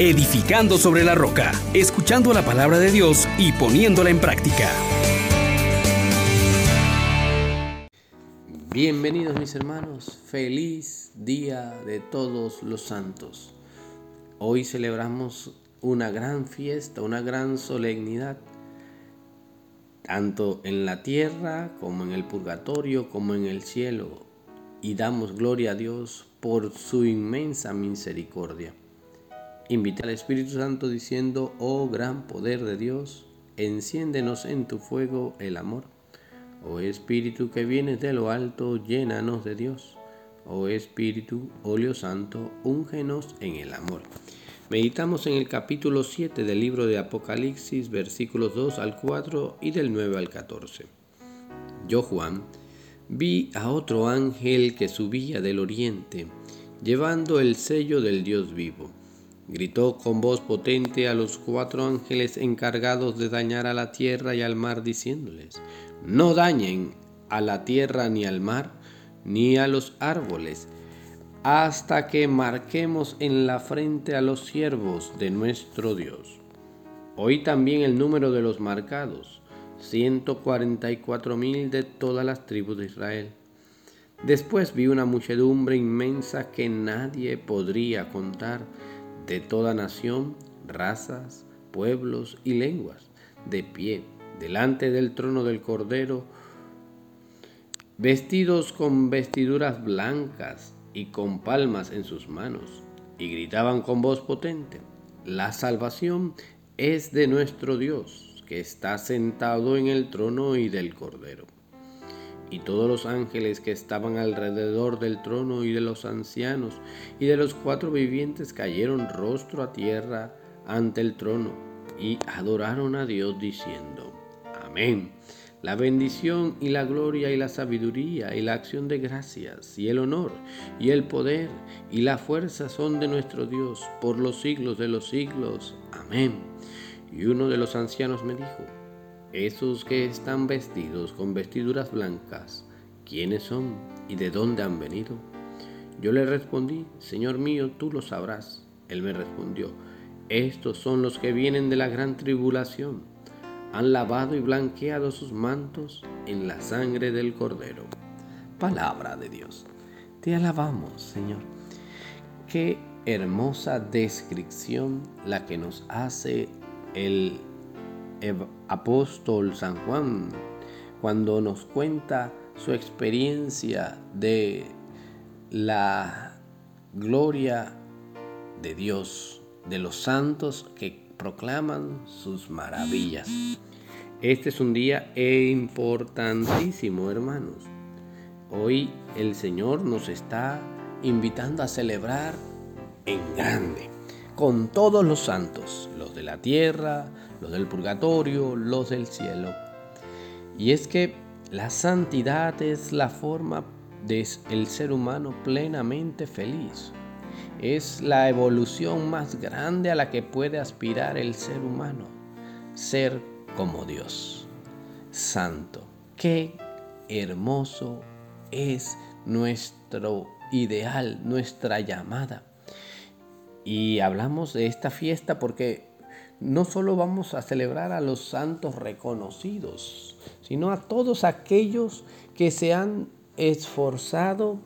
edificando sobre la roca, escuchando la palabra de Dios y poniéndola en práctica. Bienvenidos mis hermanos, feliz día de todos los santos. Hoy celebramos una gran fiesta, una gran solemnidad, tanto en la tierra como en el purgatorio como en el cielo, y damos gloria a Dios por su inmensa misericordia. Invita al Espíritu Santo diciendo, oh gran poder de Dios, enciéndenos en tu fuego el amor. Oh Espíritu que vienes de lo alto, llénanos de Dios. Oh Espíritu, óleo santo, úngenos en el amor. Meditamos en el capítulo 7 del libro de Apocalipsis, versículos 2 al 4 y del 9 al 14. Yo, Juan, vi a otro ángel que subía del oriente, llevando el sello del Dios vivo. Gritó con voz potente a los cuatro ángeles encargados de dañar a la tierra y al mar, diciéndoles, no dañen a la tierra ni al mar, ni a los árboles, hasta que marquemos en la frente a los siervos de nuestro Dios. Oí también el número de los marcados 144 mil de todas las tribus de Israel. Después vi una muchedumbre inmensa que nadie podría contar, de toda nación, razas, pueblos y lenguas, de pie, delante del trono del Cordero, vestidos con vestiduras blancas y con palmas en sus manos, y gritaban con voz potente, la salvación es de nuestro Dios que está sentado en el trono y del Cordero. Y todos los ángeles que estaban alrededor del trono y de los ancianos y de los cuatro vivientes cayeron rostro a tierra ante el trono y adoraron a Dios diciendo, Amén. La bendición y la gloria y la sabiduría y la acción de gracias y el honor y el poder y la fuerza son de nuestro Dios por los siglos de los siglos. Amén. Y uno de los ancianos me dijo, esos que están vestidos con vestiduras blancas, ¿quiénes son y de dónde han venido? Yo le respondí, Señor mío, tú lo sabrás. Él me respondió, estos son los que vienen de la gran tribulación. Han lavado y blanqueado sus mantos en la sangre del Cordero. Palabra de Dios. Te alabamos, Señor. Qué hermosa descripción la que nos hace el apóstol San Juan cuando nos cuenta su experiencia de la gloria de Dios, de los santos que proclaman sus maravillas. Este es un día importantísimo, hermanos. Hoy el Señor nos está invitando a celebrar en grande con todos los santos, los de la tierra, los del purgatorio, los del cielo. Y es que la santidad es la forma del ser humano plenamente feliz. Es la evolución más grande a la que puede aspirar el ser humano, ser como Dios, santo. Qué hermoso es nuestro ideal, nuestra llamada. Y hablamos de esta fiesta porque no solo vamos a celebrar a los santos reconocidos, sino a todos aquellos que se han esforzado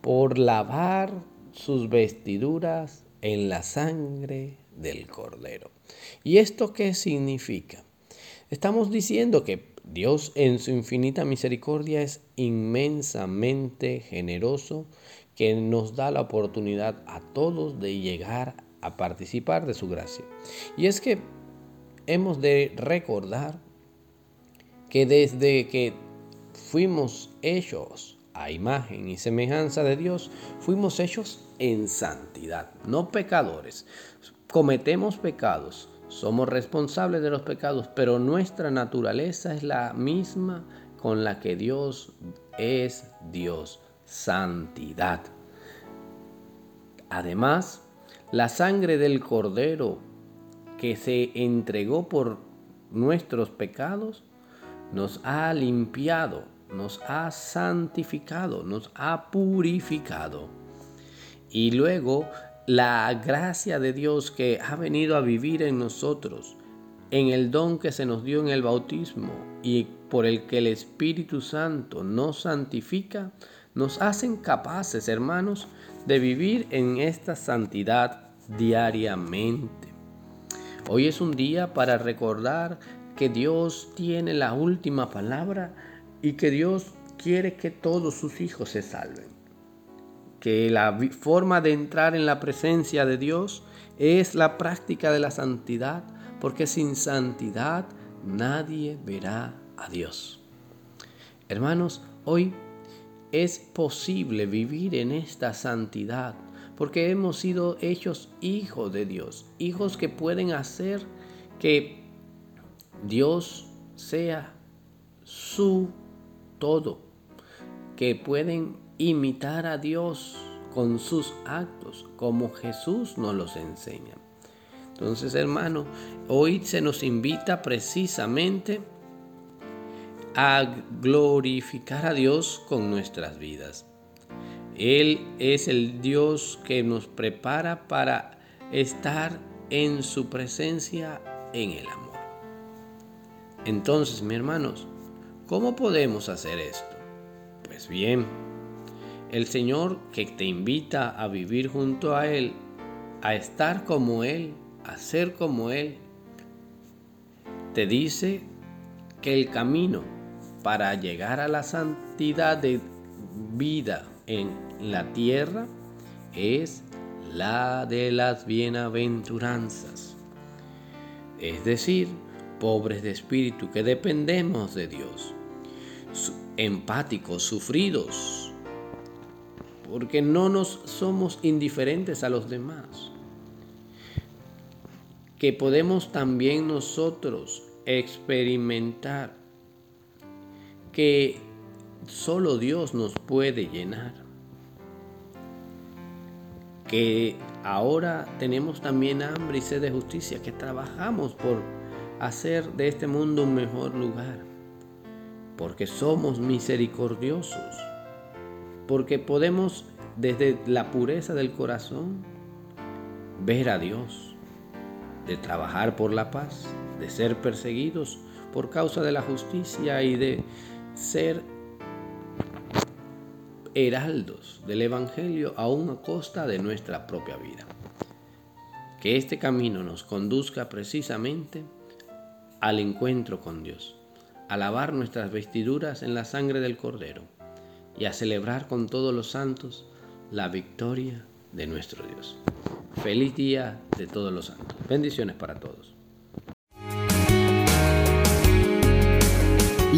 por lavar sus vestiduras en la sangre del Cordero. ¿Y esto qué significa? Estamos diciendo que Dios en su infinita misericordia es inmensamente generoso que nos da la oportunidad a todos de llegar a participar de su gracia. Y es que hemos de recordar que desde que fuimos hechos a imagen y semejanza de Dios, fuimos hechos en santidad, no pecadores. Cometemos pecados, somos responsables de los pecados, pero nuestra naturaleza es la misma con la que Dios es Dios santidad. Además, la sangre del Cordero que se entregó por nuestros pecados nos ha limpiado, nos ha santificado, nos ha purificado. Y luego la gracia de Dios que ha venido a vivir en nosotros, en el don que se nos dio en el bautismo y por el que el Espíritu Santo nos santifica, nos hacen capaces, hermanos, de vivir en esta santidad diariamente. Hoy es un día para recordar que Dios tiene la última palabra y que Dios quiere que todos sus hijos se salven. Que la forma de entrar en la presencia de Dios es la práctica de la santidad, porque sin santidad nadie verá a Dios. Hermanos, hoy es posible vivir en esta santidad porque hemos sido hechos hijos de Dios, hijos que pueden hacer que Dios sea su todo, que pueden imitar a Dios con sus actos, como Jesús nos los enseña. Entonces, hermano, hoy se nos invita precisamente a glorificar a Dios con nuestras vidas. Él es el Dios que nos prepara para estar en su presencia en el amor. Entonces, mis hermanos, ¿cómo podemos hacer esto? Pues bien, el Señor que te invita a vivir junto a Él, a estar como Él, a ser como Él, te dice que el camino para llegar a la santidad de vida en la tierra es la de las bienaventuranzas. Es decir, pobres de espíritu que dependemos de Dios, empáticos, sufridos, porque no nos somos indiferentes a los demás, que podemos también nosotros experimentar que solo Dios nos puede llenar. Que ahora tenemos también hambre y sed de justicia, que trabajamos por hacer de este mundo un mejor lugar. Porque somos misericordiosos. Porque podemos desde la pureza del corazón ver a Dios. De trabajar por la paz, de ser perseguidos por causa de la justicia y de ser heraldos del Evangelio aún a costa de nuestra propia vida. Que este camino nos conduzca precisamente al encuentro con Dios, a lavar nuestras vestiduras en la sangre del Cordero y a celebrar con todos los santos la victoria de nuestro Dios. Feliz día de todos los santos. Bendiciones para todos.